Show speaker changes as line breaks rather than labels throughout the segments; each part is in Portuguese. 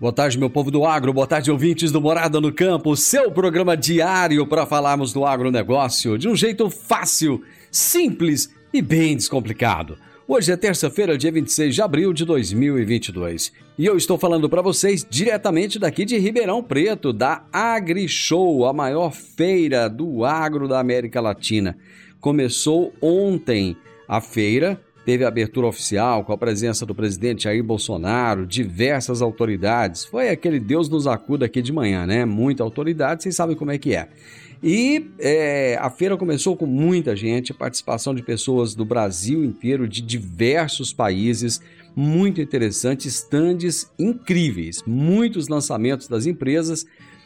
Boa tarde, meu povo do agro. Boa tarde, ouvintes do Morada no Campo. Seu programa diário para falarmos do agronegócio de um jeito fácil, simples e bem descomplicado. Hoje é terça-feira, dia 26 de abril de 2022. E eu estou falando para vocês diretamente daqui de Ribeirão Preto, da AgriShow, a maior feira do agro da América Latina. Começou ontem a feira teve a abertura oficial com a presença do presidente Jair Bolsonaro, diversas autoridades. Foi aquele Deus nos acuda aqui de manhã, né? Muita autoridade, vocês sabem como é que é. E é, a feira começou com muita gente, participação de pessoas do Brasil inteiro, de diversos países, muito interessante, estandes incríveis, muitos lançamentos das empresas.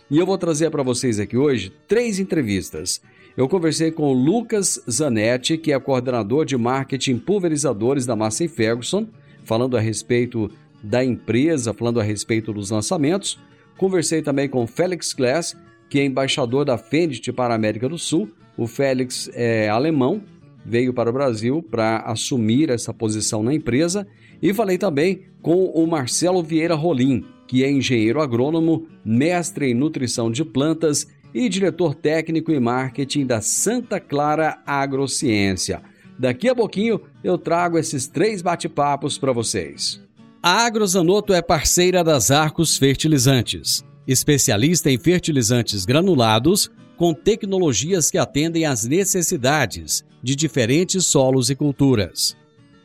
E eu vou trazer para vocês aqui hoje três entrevistas. Eu conversei com o Lucas Zanetti, que é coordenador de marketing pulverizadores da Massey Ferguson, falando a respeito da empresa, falando a respeito dos lançamentos. Conversei também com o Félix Glass, que é embaixador da Fendt para a América do Sul. O Félix é alemão, veio para o Brasil para assumir essa posição na empresa. E falei também com o Marcelo Vieira Rolim, que é engenheiro agrônomo, mestre em nutrição de plantas e diretor técnico e marketing da Santa Clara Agrociência. Daqui a pouquinho eu trago esses três bate-papos para vocês. A Agrozanoto é parceira das Arcos Fertilizantes, especialista em fertilizantes granulados com tecnologias que atendem às necessidades de diferentes solos e culturas.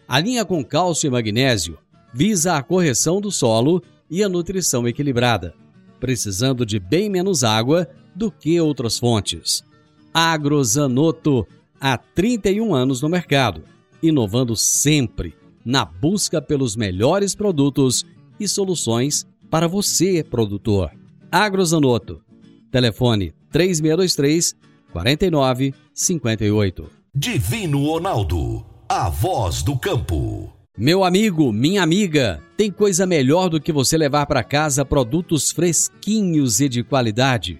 A linha com cálcio e magnésio visa a correção do solo e a nutrição equilibrada, precisando de bem menos água do que outras fontes. Agrozanoto, há 31 anos no mercado, inovando sempre na busca pelos melhores produtos e soluções para você, produtor. Agrozanoto, telefone 3623 4958.
Divino Ronaldo, a voz do campo.
Meu amigo, minha amiga, tem coisa melhor do que você levar para casa produtos fresquinhos e de qualidade?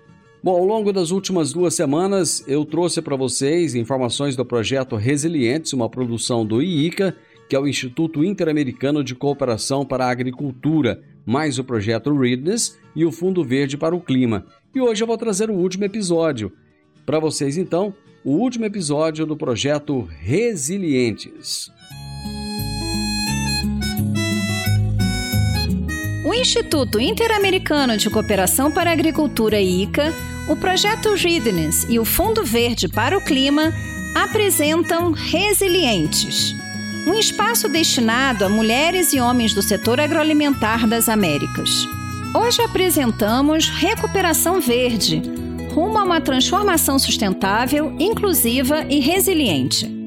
Bom, ao longo das últimas duas semanas, eu trouxe para vocês informações do projeto Resilientes, uma produção do IICA, que é o Instituto Interamericano de Cooperação para a Agricultura, mais o projeto Readness e o Fundo Verde para o Clima. E hoje eu vou trazer o último episódio. Para vocês, então, o último episódio do projeto Resilientes.
O Instituto Interamericano de Cooperação para a Agricultura ICA o projeto Readiness e o Fundo Verde para o Clima apresentam Resilientes, um espaço destinado a mulheres e homens do setor agroalimentar das Américas. Hoje apresentamos Recuperação Verde, rumo a uma transformação sustentável, inclusiva e resiliente.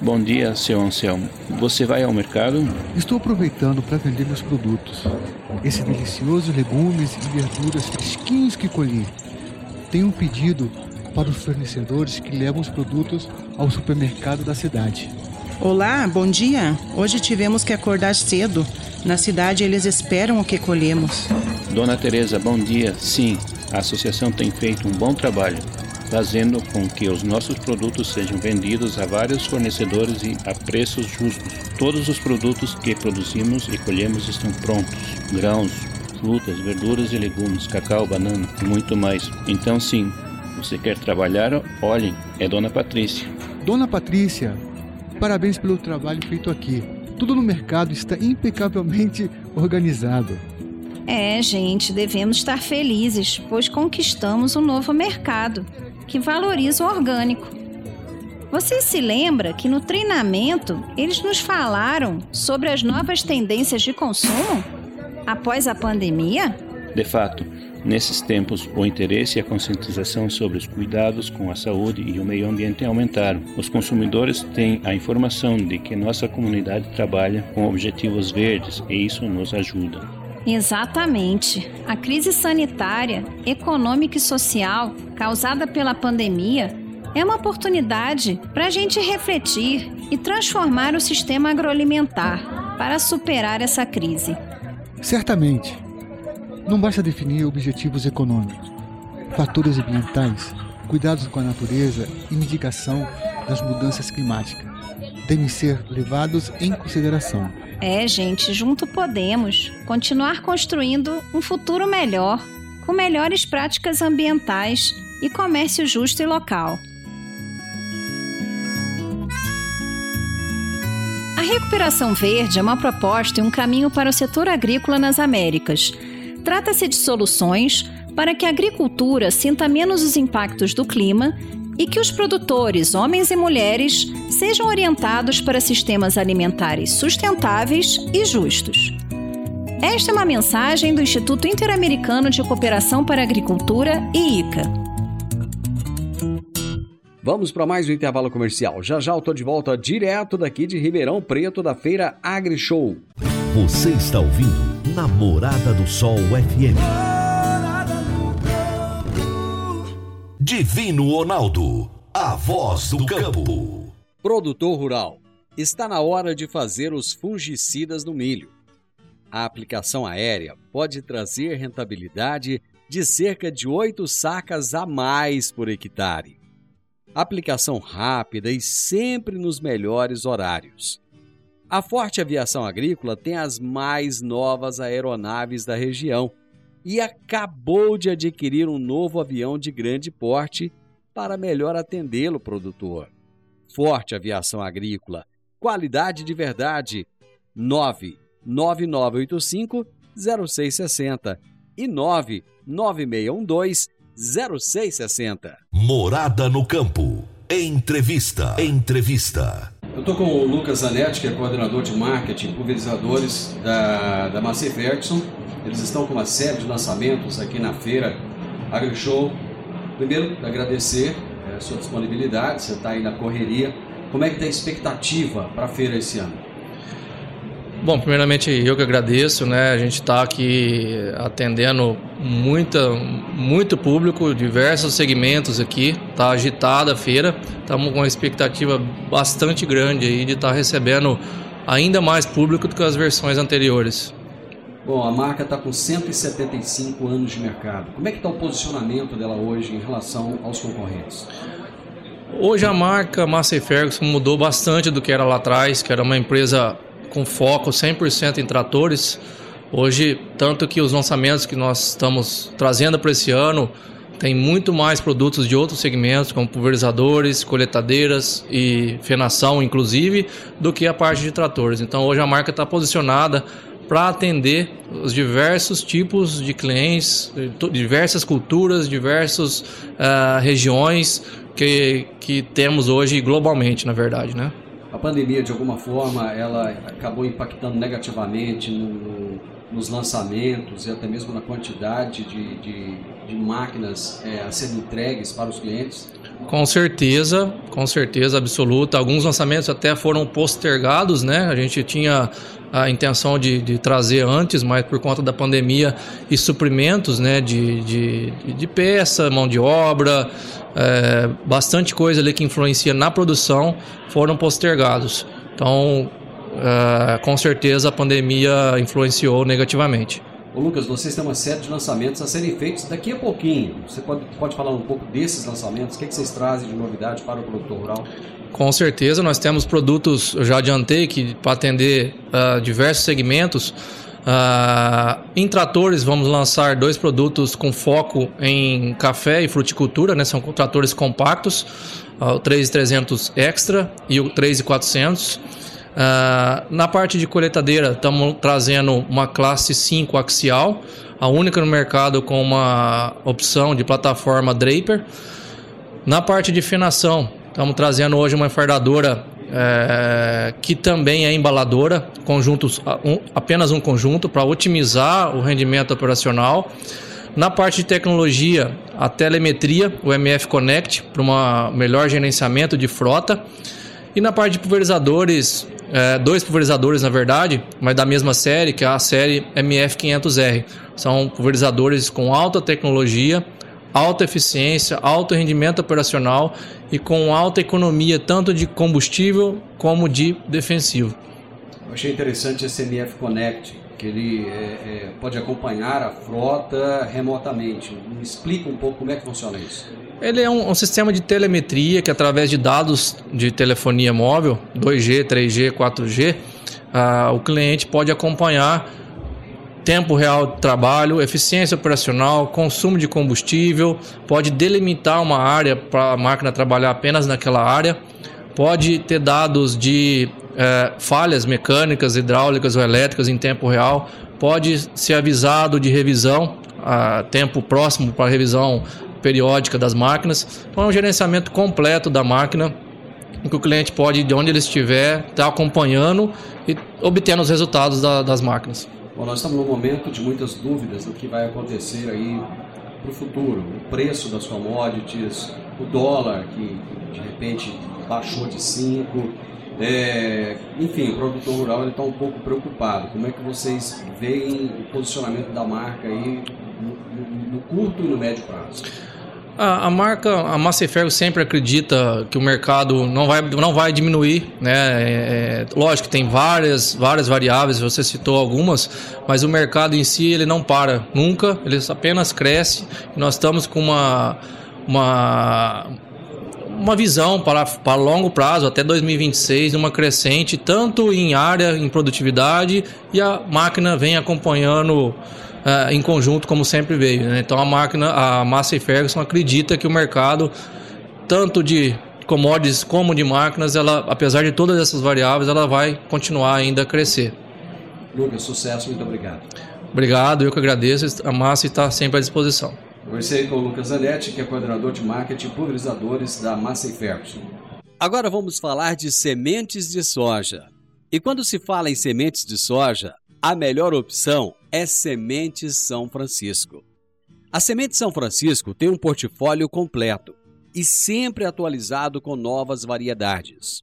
Bom dia, seu Anselmo. Você vai ao mercado?
Estou aproveitando para vender meus produtos. Esses deliciosos legumes e verduras fresquinhos que colhi. Tenho um pedido para os fornecedores que levam os produtos ao supermercado da cidade.
Olá, bom dia. Hoje tivemos que acordar cedo. Na cidade eles esperam o que colhemos.
Dona Teresa, bom dia. Sim, a associação tem feito um bom trabalho. Fazendo com que os nossos produtos sejam vendidos a vários fornecedores e a preços justos. Todos os produtos que produzimos e colhemos estão prontos: grãos, frutas, verduras e legumes, cacau, banana e muito mais. Então, sim, você quer trabalhar? Olhe, é Dona Patrícia.
Dona Patrícia, parabéns pelo trabalho feito aqui. Tudo no mercado está impecavelmente organizado.
É, gente, devemos estar felizes, pois conquistamos um novo mercado que valoriza o orgânico. Você se lembra que no treinamento eles nos falaram sobre as novas tendências de consumo após a pandemia?
De fato, nesses tempos, o interesse e a conscientização sobre os cuidados com a saúde e o meio ambiente aumentaram. Os consumidores têm a informação de que nossa comunidade trabalha com objetivos verdes e isso nos ajuda.
Exatamente. A crise sanitária, econômica e social causada pela pandemia é uma oportunidade para a gente refletir e transformar o sistema agroalimentar para superar essa crise.
Certamente. Não basta definir objetivos econômicos, fatores ambientais, cuidados com a natureza e mitigação das mudanças climáticas devem ser levados em consideração.
É, gente, junto podemos continuar construindo um futuro melhor, com melhores práticas ambientais e comércio justo e local. A recuperação verde é uma proposta e um caminho para o setor agrícola nas Américas. Trata-se de soluções para que a agricultura sinta menos os impactos do clima e que os produtores, homens e mulheres, sejam orientados para sistemas alimentares sustentáveis e justos. Esta é uma mensagem do Instituto Interamericano de Cooperação para a Agricultura e ICA.
Vamos para mais um intervalo comercial. Já já eu tô de volta direto daqui de Ribeirão Preto da feira AgriShow.
Você está ouvindo Namorada do Sol FM. Divino Ronaldo, a voz do campo.
Produtor rural, está na hora de fazer os fungicidas no milho. A aplicação aérea pode trazer rentabilidade de cerca de 8 sacas a mais por hectare. Aplicação rápida e sempre nos melhores horários. A Forte Aviação Agrícola tem as mais novas aeronaves da região e acabou de adquirir um novo avião de grande porte para melhor atendê-lo, produtor. Forte Aviação Agrícola, qualidade de verdade. 99985 0660 e 99612 0660.
Morada no campo. Entrevista. Entrevista.
Eu estou com o Lucas Zanetti, que é coordenador de marketing, pulverizadores da, da Massey Ferguson. Eles estão com uma série de lançamentos aqui na feira AgriShow. Primeiro, agradecer a sua disponibilidade, você está aí na correria. Como é que está a expectativa para a feira esse ano?
Bom, primeiramente eu que agradeço, né? A gente está aqui atendendo muita, muito público, diversos segmentos aqui. Está agitada a feira. Estamos com uma expectativa bastante grande aí de estar tá recebendo ainda mais público do que as versões anteriores.
Bom, a marca está com 175 anos de mercado. Como é que está o posicionamento dela hoje em relação aos concorrentes?
Hoje a marca Massey Ferguson mudou bastante do que era lá atrás, que era uma empresa com foco 100% em tratores. Hoje, tanto que os lançamentos que nós estamos trazendo para esse ano tem muito mais produtos de outros segmentos, como pulverizadores, coletadeiras e fenação, inclusive, do que a parte de tratores. Então, hoje a marca está posicionada para atender os diversos tipos de clientes, diversas culturas, diversas uh, regiões que, que temos hoje globalmente, na verdade, né?
A pandemia, de alguma forma, ela acabou impactando negativamente no, no, nos lançamentos e até mesmo na quantidade de, de, de máquinas é, a serem entregues para os clientes?
Com certeza, com certeza absoluta. Alguns lançamentos até foram postergados, né? A gente tinha a intenção de, de trazer antes, mas por conta da pandemia e suprimentos, né? De, de, de peça, mão de obra, é, bastante coisa ali que influencia na produção foram postergados. Então, é, com certeza a pandemia influenciou negativamente.
Ô Lucas, vocês têm uma série de lançamentos a serem feitos daqui a pouquinho. Você pode, pode falar um pouco desses lançamentos? O que, é que vocês trazem de novidade para o produtor rural?
Com certeza, nós temos produtos, eu já adiantei, que para atender uh, diversos segmentos. Uh, em tratores, vamos lançar dois produtos com foco em café e fruticultura, né? são tratores compactos, uh, o 3300 Extra e o 3400. Uh, na parte de coletadeira, estamos trazendo uma classe 5 axial, a única no mercado com uma opção de plataforma Draper. Na parte de finação, estamos trazendo hoje uma enfardadora é, que também é embaladora, conjuntos, um, apenas um conjunto para otimizar o rendimento operacional. Na parte de tecnologia, a telemetria, o MF Connect, para um melhor gerenciamento de frota. E na parte de pulverizadores, é, dois pulverizadores na verdade, mas da mesma série, que é a série MF500R. São pulverizadores com alta tecnologia, alta eficiência, alto rendimento operacional e com alta economia tanto de combustível como de defensivo.
Eu achei interessante esse MF Connect, que ele é, é, pode acompanhar a frota remotamente. Me explica um pouco como é que funciona isso.
Ele é um, um, sistema de telemetria que, através de dados de telefonia móvel, 2G, 3G, 4G, ah, o cliente pode acompanhar tempo real de trabalho, eficiência operacional, consumo de combustível, pode delimitar uma área para a máquina trabalhar apenas naquela área, pode ter dados de é, falhas mecânicas, hidráulicas ou elétricas em tempo real, pode ser avisado de revisão a tempo próximo para revisão periódica das máquinas. Então é um gerenciamento completo da máquina que o cliente pode, de onde ele estiver, estar tá acompanhando e obtendo os resultados da, das máquinas.
Bom, nós estamos num momento de muitas dúvidas do que vai acontecer aí para o futuro. O preço das commodities, o dólar que de repente baixou de 5. É, enfim, o produtor rural está um pouco preocupado. Como é que vocês veem o posicionamento da marca aí no, no, curto e no médio prazo?
A, a marca, a Massey Ferro sempre acredita que o mercado não vai, não vai diminuir, né? É, é, lógico que tem várias, várias variáveis, você citou algumas, mas o mercado em si ele não para nunca, ele apenas cresce. Nós estamos com uma, uma, uma visão para, para longo prazo, até 2026, uma crescente, tanto em área, em produtividade, e a máquina vem acompanhando uh, em conjunto, como sempre veio. Né? Então a máquina, a Massey Ferguson acredita que o mercado, tanto de commodities como de máquinas, ela, apesar de todas essas variáveis, ela vai continuar ainda a crescer.
Lucas, sucesso, muito obrigado.
Obrigado, eu que agradeço. A Massa está sempre à disposição.
Conversei com o Lucas Zanetti, que é coordenador de marketing pulverizadores da Massey Ferguson. Agora vamos falar de sementes de soja. E quando se fala em sementes de soja, a melhor opção é Sementes São Francisco. A Semente São Francisco tem um portfólio completo e sempre atualizado com novas variedades.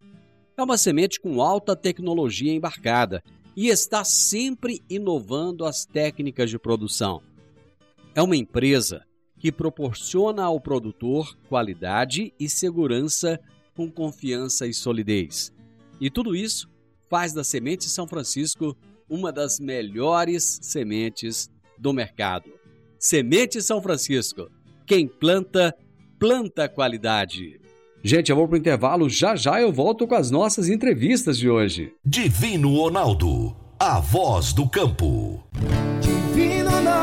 É uma semente com alta tecnologia embarcada e está sempre inovando as técnicas de produção. É uma empresa que proporciona ao produtor qualidade e segurança com confiança e solidez. E tudo isso faz da Semente São Francisco uma das melhores sementes do mercado. Semente São Francisco. Quem planta, planta qualidade. Gente, eu vou pro intervalo, já já eu volto com as nossas entrevistas de hoje.
Divino Ronaldo, a voz do campo.
Divino Ronaldo,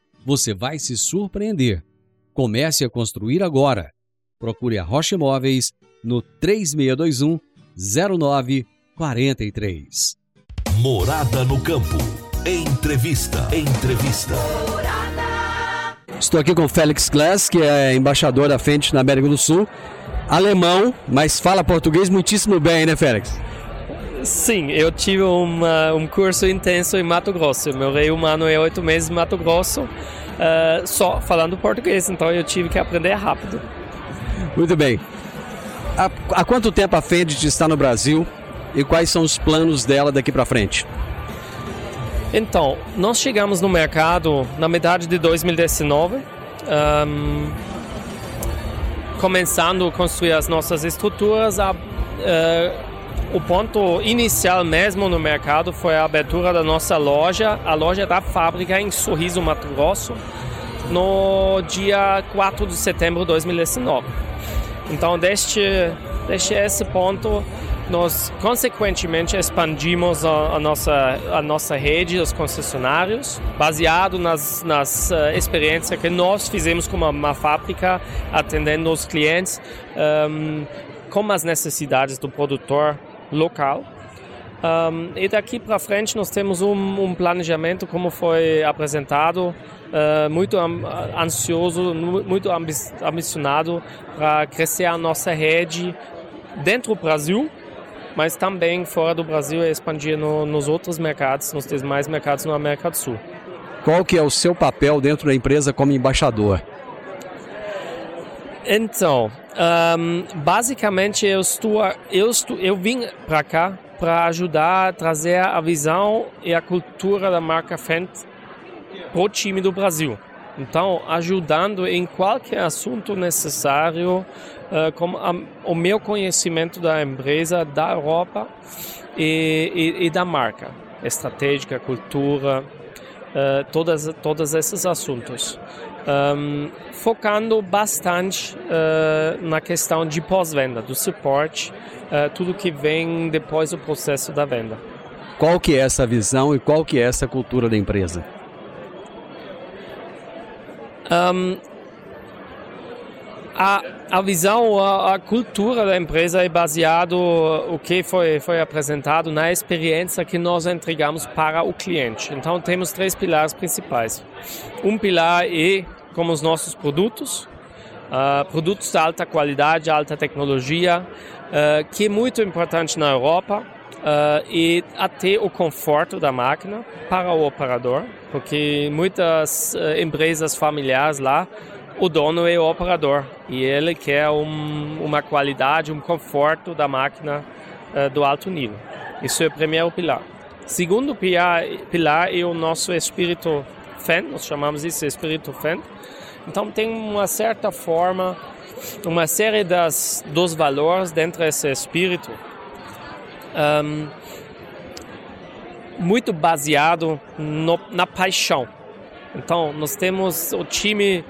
você vai se surpreender. Comece a construir agora. Procure a Rocha Imóveis no 3621 0943.
Morada no campo. Entrevista. Entrevista.
Estou aqui com Félix Glass, que é embaixador da Fendt na América do Sul. Alemão, mas fala português muitíssimo bem, né, Félix?
Sim, eu tive uma, um curso intenso em Mato Grosso. Eu morei um ano e oito meses em Mato Grosso, uh, só falando português, então eu tive que aprender rápido.
Muito bem. Há, há quanto tempo a Fendt está no Brasil e quais são os planos dela daqui para frente?
Então, nós chegamos no mercado na metade de 2019, um, começando a construir as nossas estruturas. A, uh, o ponto inicial mesmo no mercado foi a abertura da nossa loja, a loja da fábrica em Sorriso, Mato Grosso, no dia 4 de setembro de 2019. Então, desde, desde esse ponto, nós consequentemente expandimos a, a, nossa, a nossa rede, os concessionários, baseado nas, nas uh, experiências que nós fizemos como uma, fábrica, atendendo os clientes um, com as necessidades do produtor local. Um, e daqui para frente nós temos um, um, planejamento, como foi apresentado, uh, muito ansioso, muito ambicionado para crescer a nossa rede dentro do Brasil, mas também fora do Brasil e expandir no, nos outros mercados, nos demais mercados na América do Sul.
Qual que é o seu papel dentro da empresa como embaixador?
Então, um, basicamente eu estou, eu estou, eu vim para cá para ajudar a trazer a visão e a cultura da marca Fendt para o time do Brasil. Então, ajudando em qualquer assunto necessário, uh, com a, o meu conhecimento da empresa, da Europa e, e, e da marca, estratégica, cultura, uh, todas, todos esses assuntos. Um, focando bastante uh, na questão de pós-venda, do suporte, tudo que vem depois do processo da venda.
Qual que é essa visão e qual que é essa cultura da empresa?
Um, a, a visão, a, a, cultura da empresa é baseado o que foi foi apresentado na experiência que nós entregamos para o cliente. Então temos três pilares principais. Um pilar é como os nossos produtos, uh, produtos de alta qualidade, alta tecnologia, uh, que é muito importante na Europa uh, e até o conforto da máquina para o operador, porque muitas uh, empresas familiares lá, o dono é o operador e ele quer um, uma qualidade, um conforto da máquina uh, do alto nível. Isso é o primeiro pilar. Segundo pilar, pilar é o nosso espírito fan, nós chamamos isso de espírito fan. Então tem uma certa forma, uma série das, dos valores dentro desse espírito um, muito baseado no, na paixão. Então, nós temos o time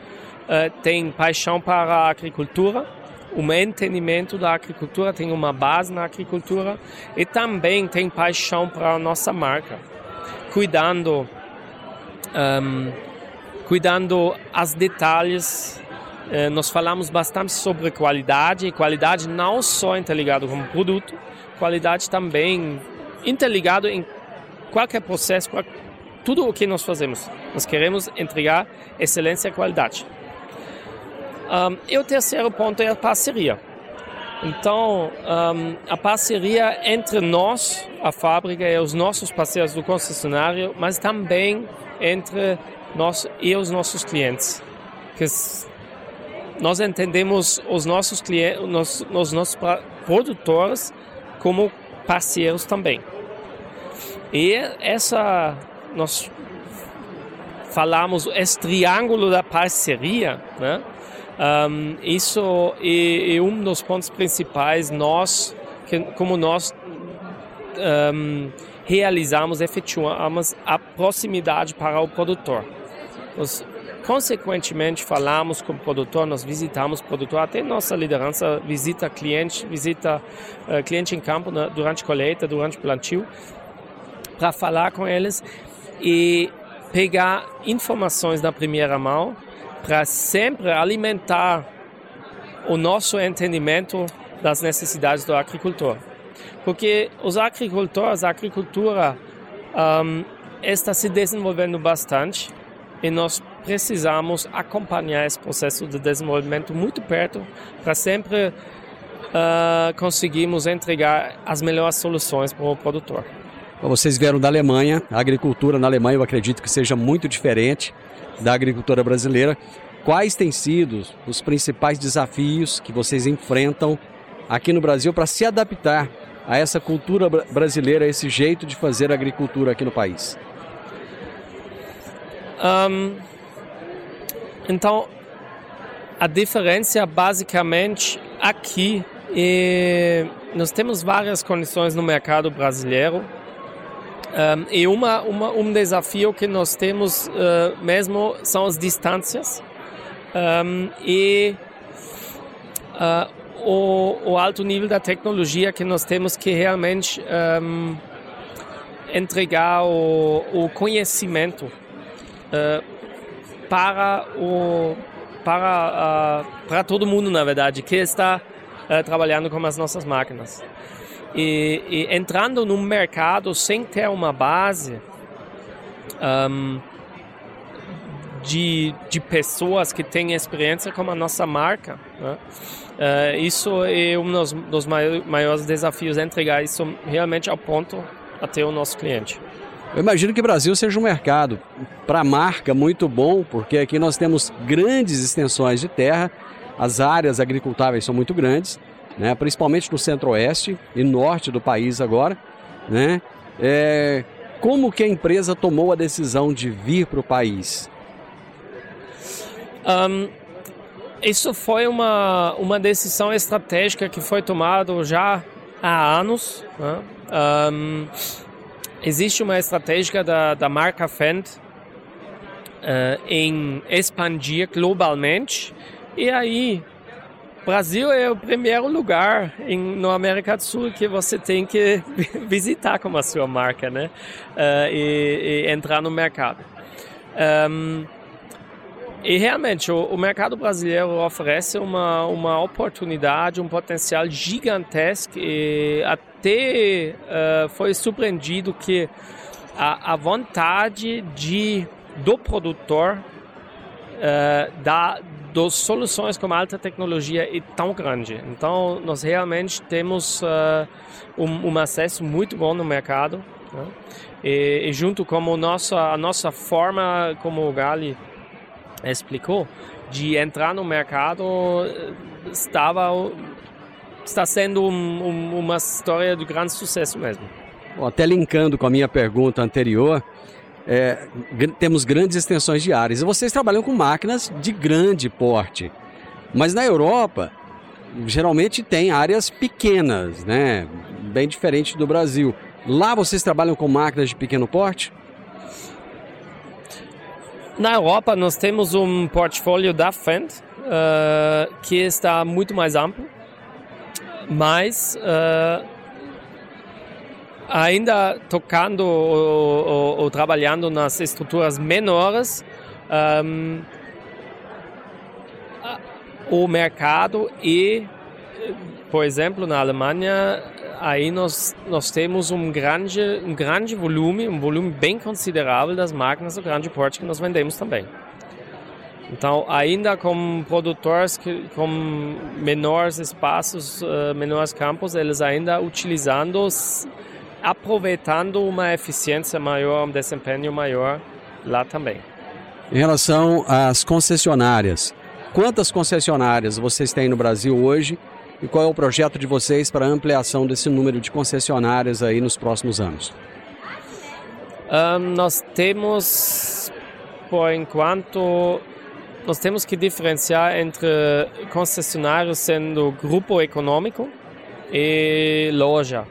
tem paixão para a agricultura, um entendimento da agricultura, tem uma base na agricultura e também tem paixão para a nossa marca, cuidando um, cuidando as detalhes. Uh, nós falamos bastante sobre qualidade e qualidade não só interligado com o produto, qualidade também interligado em qualquer processo, tudo o que nós fazemos. Nós queremos entregar excelência e qualidade. Um, e o terceiro ponto é a parceria. Então, um, a parceria entre nós, a fábrica e os nossos parceiros do concessionário, mas também entre nós e os nossos clientes. Que nós entendemos os nossos clientes, os, os nossos produtores como parceiros também. E essa nós falamos esse triângulo da parceria, né? Um, isso é, é, um dos pontos principais nós que, como nós um, realizamos, efetuamos a proximidade para o produtor. Nós Consequentemente, falamos com o produtor, nós visitamos o produtor, até nossa liderança visita cliente, visita uh, cliente em campo né, durante colheita, durante plantio, para falar com eles e pegar informações da primeira mão para sempre alimentar o nosso entendimento das necessidades do agricultor. Porque os agricultores, a agricultura um, está se desenvolvendo bastante e nós precisamos acompanhar esse processo de desenvolvimento muito perto para sempre uh, conseguimos entregar as melhores soluções para o produtor.
Vocês vieram da Alemanha, a agricultura na Alemanha eu acredito que seja muito diferente da agricultura brasileira. Quais têm sido os principais desafios que vocês enfrentam aqui no Brasil para se adaptar a essa cultura brasileira, a esse jeito de fazer agricultura aqui no país?
Um, então, a diferença basicamente aqui é, nós temos várias condições no mercado brasileiro um, e uma, uma, um desafio que nós temos uh, mesmo são as distâncias. Um, e uh, o, o, alto nível da tecnologia que nós temos que realmente um, entregar o, o conhecimento uh, para o para para todo mundo na verdade que está trabalhando com as nossas máquinas e, e, entrando no mercado sem ter uma base um, de, de pessoas que têm experiência com a nossa marca. Né? Uh, isso é um dos, dos maiores desafios, entregar isso realmente ao ponto até o nosso cliente.
Eu imagino que o Brasil seja um mercado para a marca muito bom, porque aqui nós temos grandes extensões de terra, as áreas agricultáveis são muito grandes, né? principalmente no centro-oeste e norte do país agora. Né? É, como que a empresa tomou a decisão de vir para o país?
Um, isso foi uma, uma decisão estratégica que foi tomada já há anos. Né? Um, existe uma estratégia da, da marca Fendt uh, em expandir globalmente e aí Brasil é o primeiro lugar em, no América do Sul que você tem que visitar com a sua marca, né? Uh, e, e, entrar no mercado. Um, e realmente o, o, mercado brasileiro oferece uma, uma oportunidade, um potencial gigantesco e até uh, foi surpreendido que a, a vontade de, do produtor uh, da, das soluções com alta tecnologia é tão grande. Então, nós realmente temos uh, um, um, acesso muito bom no mercado. Né? E, e, junto com a nossa, a nossa forma, como o Gali explicou, de entrar no mercado estava está sendo um, um, uma história de grande sucesso mesmo.
Bom, até linkando com a minha pergunta anterior, é, temos grandes extensões de áreas. E vocês trabalham com máquinas de grande porte. Mas na Europa, geralmente tem áreas pequenas, né? Bem diferente do Brasil. Lá vocês trabalham com máquinas de pequeno porte?
Na Europa nós temos um portfólio da Fendt uh, que está muito mais amplo, mas uh, ainda tocando ou, ou, ou, trabalhando nas estruturas menores, um, o mercado e, por exemplo, na Alemanha, aí nós, nós temos um grande, um grande volume, um volume bem considerável das máquinas do grande porte que nós vendemos também. Então, ainda com produtores que, com menores espaços, uh, menores campos, eles ainda utilizando aproveitando uma eficiência maior, um desempenho maior lá também.
Em relação às concessionárias, quantas concessionárias vocês têm no Brasil hoje e qual é o projeto de vocês para a ampliação desse número de concessionárias aí nos próximos anos?
Um, nós temos, por enquanto, nós temos que diferenciar entre concessionários sendo grupo econômico e loja.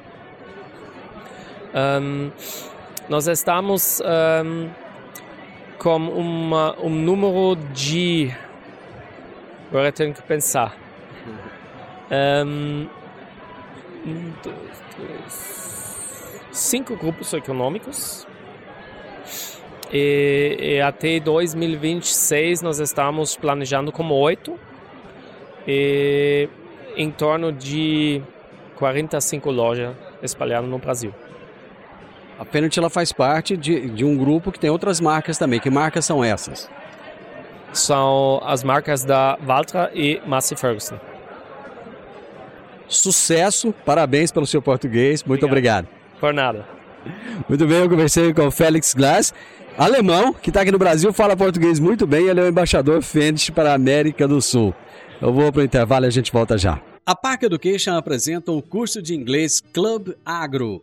Um, nós estamos um, com uma, um número de. Agora tenho que pensar. Um, dois, três, cinco grupos econômicos. E, e, até 2026 nós estamos planejando como oito. E em torno de 45 lojas espalhadas no Brasil.
A Penalty ela faz parte de, de um grupo que tem outras marcas também. Que marcas são essas?
São as marcas da Valtra e Massey Ferguson.
sucesso, parabéns pelo seu português, muito obrigado. obrigado.
Por nada.
Muito bem, eu conversei com o Félix Glass, alemão, que está aqui no Brasil, fala português muito bem, ele é o embaixador Fendt para a América do Sul. Eu vou para o intervalo e a gente volta já. A Park Education apresenta o curso de inglês Club Agro,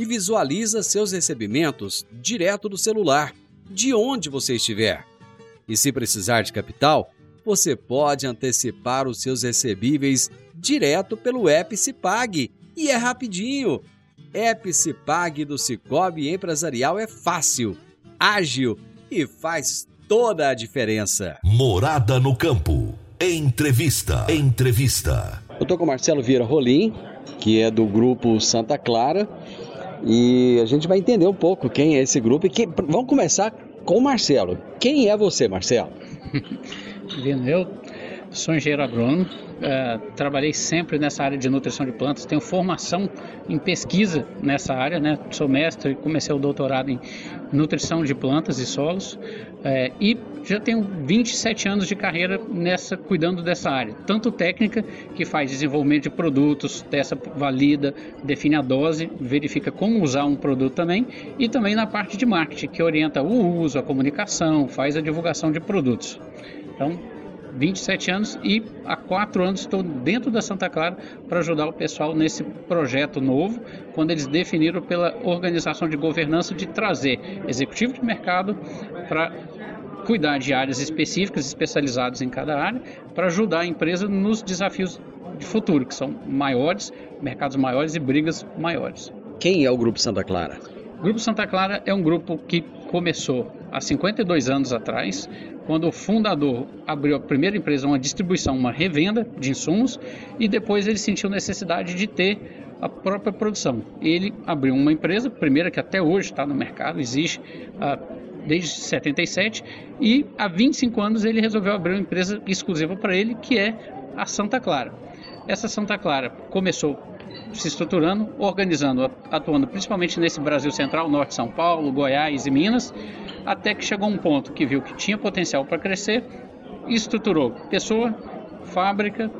e visualiza seus recebimentos direto do celular, de onde você estiver. E se precisar de capital, você pode antecipar os seus recebíveis direto pelo Epicipag e é rapidinho. Epicipag do Cicobi Empresarial é fácil, ágil e faz toda a diferença.
Morada no campo. Entrevista. Entrevista.
Eu tô com o Marcelo Vieira Rolim, que é do grupo Santa Clara, e a gente vai entender um pouco quem é esse grupo e vamos começar com o Marcelo. Quem é você, Marcelo?
eu sou engenheiro agrônomo, uh, trabalhei sempre nessa área de nutrição de plantas, tenho formação em pesquisa nessa área, né? sou mestre e comecei o doutorado em nutrição de plantas e solos uh, e já tenho 27 anos de carreira nessa cuidando dessa área, tanto técnica que faz desenvolvimento de produtos, testa valida, define a dose, verifica como usar um produto também e também na parte de marketing que orienta o uso, a comunicação, faz a divulgação de produtos. Então 27 anos e há quatro anos estou dentro da Santa Clara para ajudar o pessoal nesse projeto novo, quando eles definiram pela organização de governança de trazer executivo de mercado para cuidar de áreas específicas, especializadas em cada área, para ajudar a empresa nos desafios de futuro, que são maiores, mercados maiores e brigas maiores.
Quem é o Grupo Santa Clara?
O Grupo Santa Clara é um grupo que começou há 52 anos atrás, quando o fundador abriu a primeira empresa, uma distribuição, uma revenda de insumos, e depois ele sentiu necessidade de ter a própria produção. Ele abriu uma empresa, primeira que até hoje está no mercado, existe uh, desde 77, e há 25 anos ele resolveu abrir uma empresa exclusiva para ele, que é a Santa Clara. Essa Santa Clara começou se estruturando, organizando, atuando principalmente nesse Brasil Central, Norte São Paulo, Goiás e Minas, até que chegou um ponto que viu que tinha potencial para crescer estruturou pessoa, fábrica,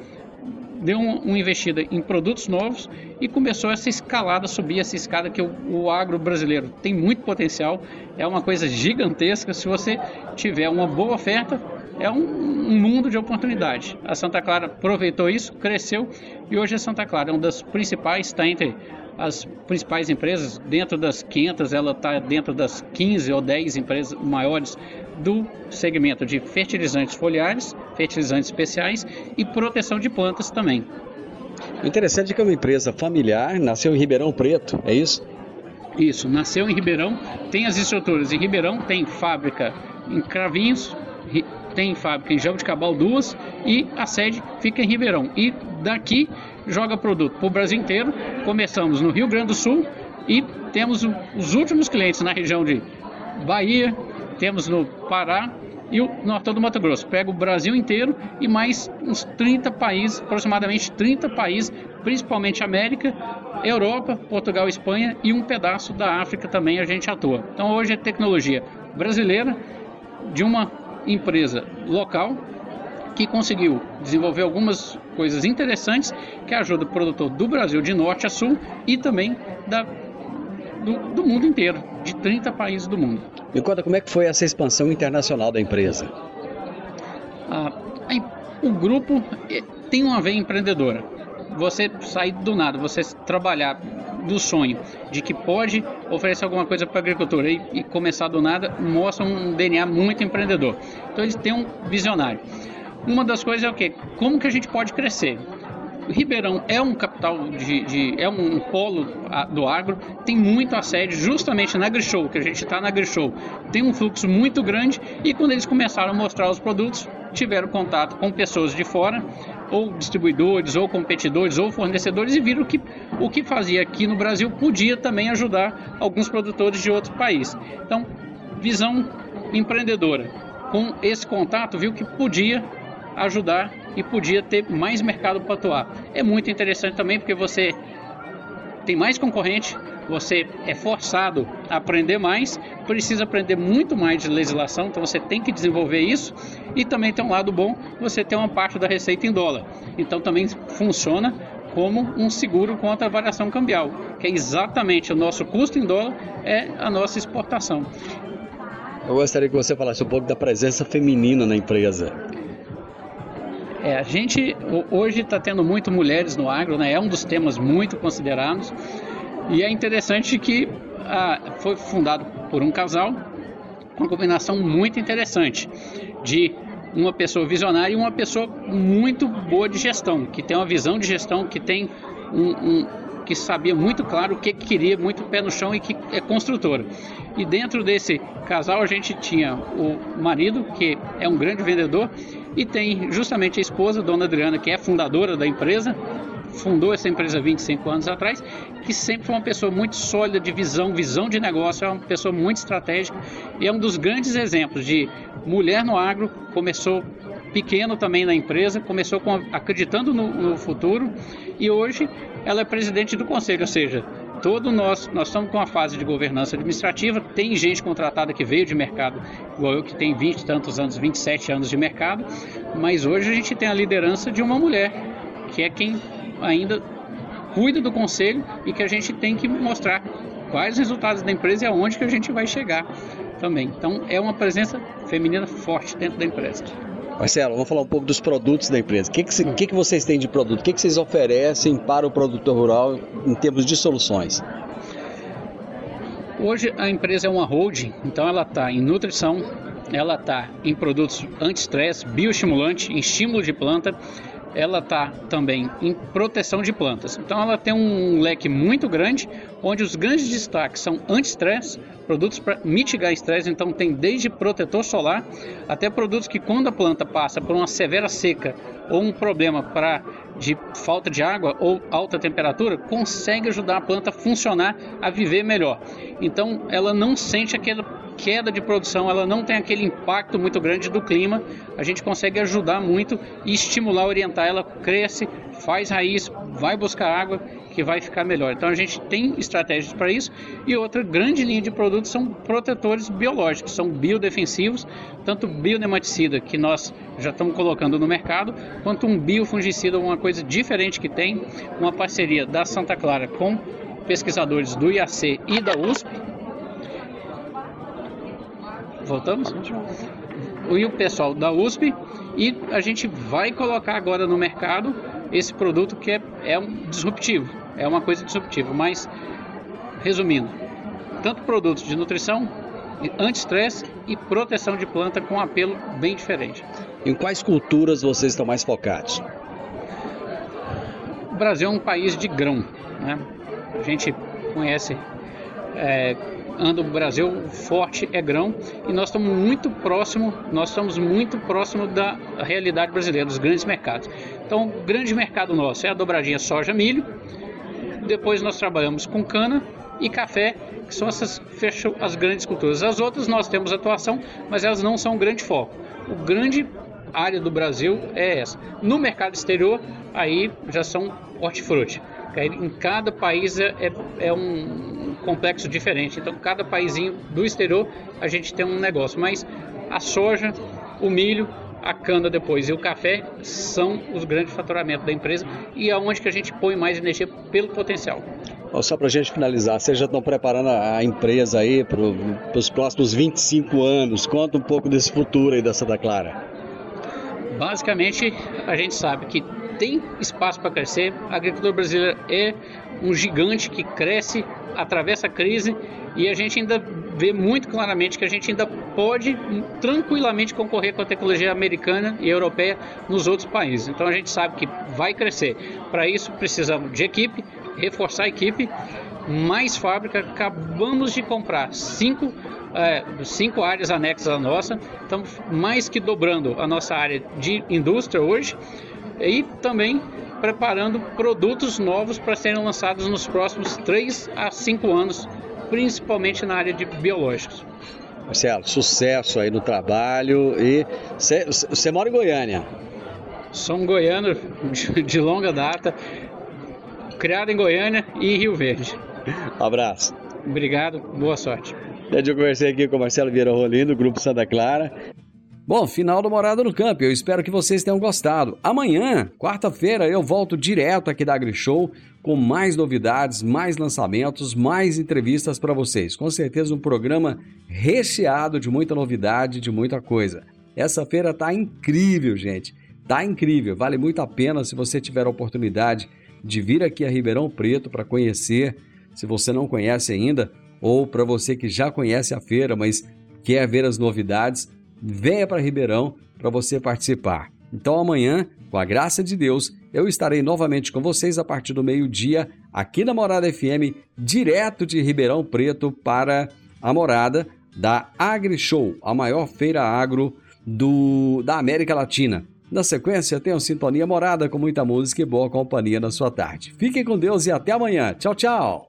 deu uma um investida em produtos novos e começou essa escalada, subir essa escada que o, o agro brasileiro tem muito potencial, é uma coisa gigantesca. Se você tiver uma boa oferta, é um, mundo de oportunidade. A Santa Clara aproveitou isso, cresceu e hoje a Santa Clara é uma das principais, está entre as principais empresas, dentro das 500, ela está dentro das 15 ou 10 empresas maiores do segmento de fertilizantes foliares, fertilizantes especiais e proteção de plantas também.
O interessante é que é uma empresa familiar, nasceu em Ribeirão Preto, é isso?
Isso, nasceu em Ribeirão, tem as estruturas em Ribeirão, tem fábrica em Cravinhos, tem fábrica em Jabuticabal duas e a sede fica em Ribeirão. E daqui joga produto para o Brasil inteiro. Começamos no Rio Grande do Sul e temos os últimos clientes na região de Bahia, temos no Pará, e o Norte do Mato Grosso. Pega o Brasil inteiro e mais uns 30 países, aproximadamente 30 países, principalmente América, Europa, Portugal, Espanha e um pedaço da África também a gente atua. Então hoje é tecnologia brasileira de uma empresa local que conseguiu desenvolver algumas coisas interessantes que ajudam o produtor do Brasil de norte a sul e também da, do, do mundo inteiro, de 30 países do mundo.
Me conta como é que foi essa expansão internacional da empresa?
Ah, o grupo eh, tem uma veia empreendedora. Você sair do nada, você trabalhar do sonho de que pode oferecer alguma coisa para a agricultura e, e, começar do nada mostra um DNA muito empreendedor. Então eles têm um visionário. Uma das coisas é o que? Como que a gente pode crescer? Ribeirão é um capital de, de, é um polo do agro, tem muito assédio justamente na AgriShow, que a gente está na AgriShow, tem um fluxo muito grande e quando eles começaram a mostrar os produtos, tiveram contato com pessoas de fora, ou distribuidores, ou competidores, ou fornecedores e viram que o que fazia aqui no Brasil podia também ajudar alguns produtores de outros países. Então, visão empreendedora. Com esse contato, viu que podia ajudar e podia ter mais mercado para atuar. É muito interessante também porque você tem mais concorrente, você é forçado a aprender mais, precisa aprender muito mais de legislação, então você tem que desenvolver isso e também tem um lado bom, você tem uma parte da receita em dólar. Então também funciona como um seguro contra a variação cambial, que é exatamente o nosso custo em dólar é a nossa exportação.
Eu gostaria que você falasse um pouco da presença feminina na empresa.
É, a gente hoje está tendo muito mulheres no agro, né? é um dos temas muito considerados. E é interessante que ah, foi fundado por um casal, uma combinação muito interessante de uma pessoa visionária e uma pessoa muito boa de gestão, que tem uma visão de gestão, que tem um, um que sabia muito claro o que queria, muito pé no chão e que é construtora. E dentro desse casal a gente tinha o marido, que é um grande vendedor, e tem justamente a esposa, Dona Adriana, que é fundadora da empresa, fundou essa empresa 25 anos atrás, que sempre foi uma pessoa muito sólida de visão, visão de negócio, é uma pessoa muito estratégica e é um dos grandes exemplos de mulher no agro, começou pequeno também na empresa, começou com, acreditando no, no futuro e hoje ela é presidente do conselho, ou seja, todo nós, nós estamos com uma fase de governança administrativa, tem gente contratada que veio de mercado, igual eu que tem 20 e tantos anos, 27 anos de mercado, mas hoje a gente tem a liderança de uma mulher, que é quem ainda cuida do conselho e que a gente tem que mostrar quais os resultados da empresa e aonde que a gente vai chegar também. Então é uma presença feminina forte dentro da empresa.
Marcelo, vamos falar um pouco dos produtos da empresa. O que, que, que, que vocês têm de produto? O que, que vocês oferecem para o produtor rural em termos de soluções?
Hoje a empresa é uma holding, então ela está em nutrição, ela está em produtos anti-estresse, bioestimulante, em estímulo de planta, ela está também em proteção de plantas. Então ela tem um leque muito grande, onde os grandes destaques são anti-estresse, produtos para mitigar estresse, então tem desde protetor solar até produtos que quando a planta passa por uma severa seca ou um problema para de falta de água ou alta temperatura, consegue ajudar a planta a funcionar, a viver melhor. Então ela não sente aquele queda de produção, ela não tem aquele impacto muito grande do clima, a gente consegue ajudar muito e estimular, orientar, ela cresce, faz raiz, vai buscar água, que vai ficar melhor. Então a gente tem estratégias para isso e outra grande linha de produtos são protetores biológicos, são biodefensivos, tanto bionematicida que nós já estamos colocando no mercado, quanto um biofungicida, uma coisa diferente que tem, uma parceria da Santa Clara com pesquisadores do IAC e da USP, Voltamos? E o pessoal da USP e a gente vai colocar agora no mercado esse produto que é, é um disruptivo, é uma coisa disruptiva. Mas, resumindo, tanto produtos de nutrição, anti-estresse e proteção de planta com apelo bem diferente.
Em quais culturas vocês estão mais focados?
O Brasil é um país de grão, né? A gente conhece é, anda o Brasil forte é grão e nós estamos muito próximo, nós estamos muito próximo da realidade brasileira, dos grandes mercados. Então, o grande mercado nosso é a dobradinha soja, milho. Depois nós trabalhamos com cana e café, que são essas fecham as grandes culturas. As outras nós temos atuação, mas elas não são um grande foco. O grande área do Brasil é essa. No mercado exterior, aí já são hortifruti. Em cada país é, é, um complexo diferente. Então, cada paísinho do exterior a gente tem um negócio. Mas a soja, o milho, a cana depois e o café são os grandes faturamentos da empresa e aonde que a gente põe mais energia pelo potencial.
Só para a gente finalizar, vocês já estão preparando a empresa aí para os próximos 25 anos. Conta um pouco desse futuro aí da Santa Clara.
Basicamente, a gente sabe que tem espaço para crescer. A agricultura brasileira é um gigante que cresce, atravessa a crise e a gente ainda vê muito claramente que a gente ainda pode tranquilamente concorrer com a tecnologia americana e europeia nos outros países. Então a gente sabe que vai crescer. Para isso precisamos de equipe, reforçar a equipe, mais fábrica. Acabamos de comprar cinco é, cinco áreas anexas à nossa. Estamos mais que dobrando a nossa área de indústria hoje e também preparando produtos novos para serem lançados nos próximos 3 a 5 anos, principalmente na área de biológicos.
Marcelo, sucesso aí no trabalho e você mora em Goiânia?
Sou um goiano de, de longa data, criado em Goiânia e Rio Verde.
Um abraço.
Obrigado, boa sorte.
Eu conversei aqui com o Marcelo Vieira Rolim, do Grupo Santa Clara.
Bom, final do Morada no Campo. Eu espero que vocês tenham gostado. Amanhã, quarta-feira, eu volto direto aqui da AgriShow com mais novidades, mais lançamentos, mais entrevistas para vocês. Com certeza um programa recheado de muita novidade, de muita coisa. Essa feira tá incrível, gente. Tá incrível. Vale muito a pena se você tiver a oportunidade de vir aqui a Ribeirão Preto para conhecer. Se você não conhece ainda, ou para você que já conhece a feira, mas quer ver as novidades, venha para Ribeirão para você participar. Então amanhã, com a graça de Deus, eu estarei novamente com vocês a partir do meio-dia aqui na Morada FM, direto de Ribeirão Preto para a morada da AgriShow, a maior feira agro do, da América Latina. Na sequência, tenham sintonia morada com muita música e boa companhia na sua tarde. Fiquem com Deus e até amanhã. Tchau, tchau.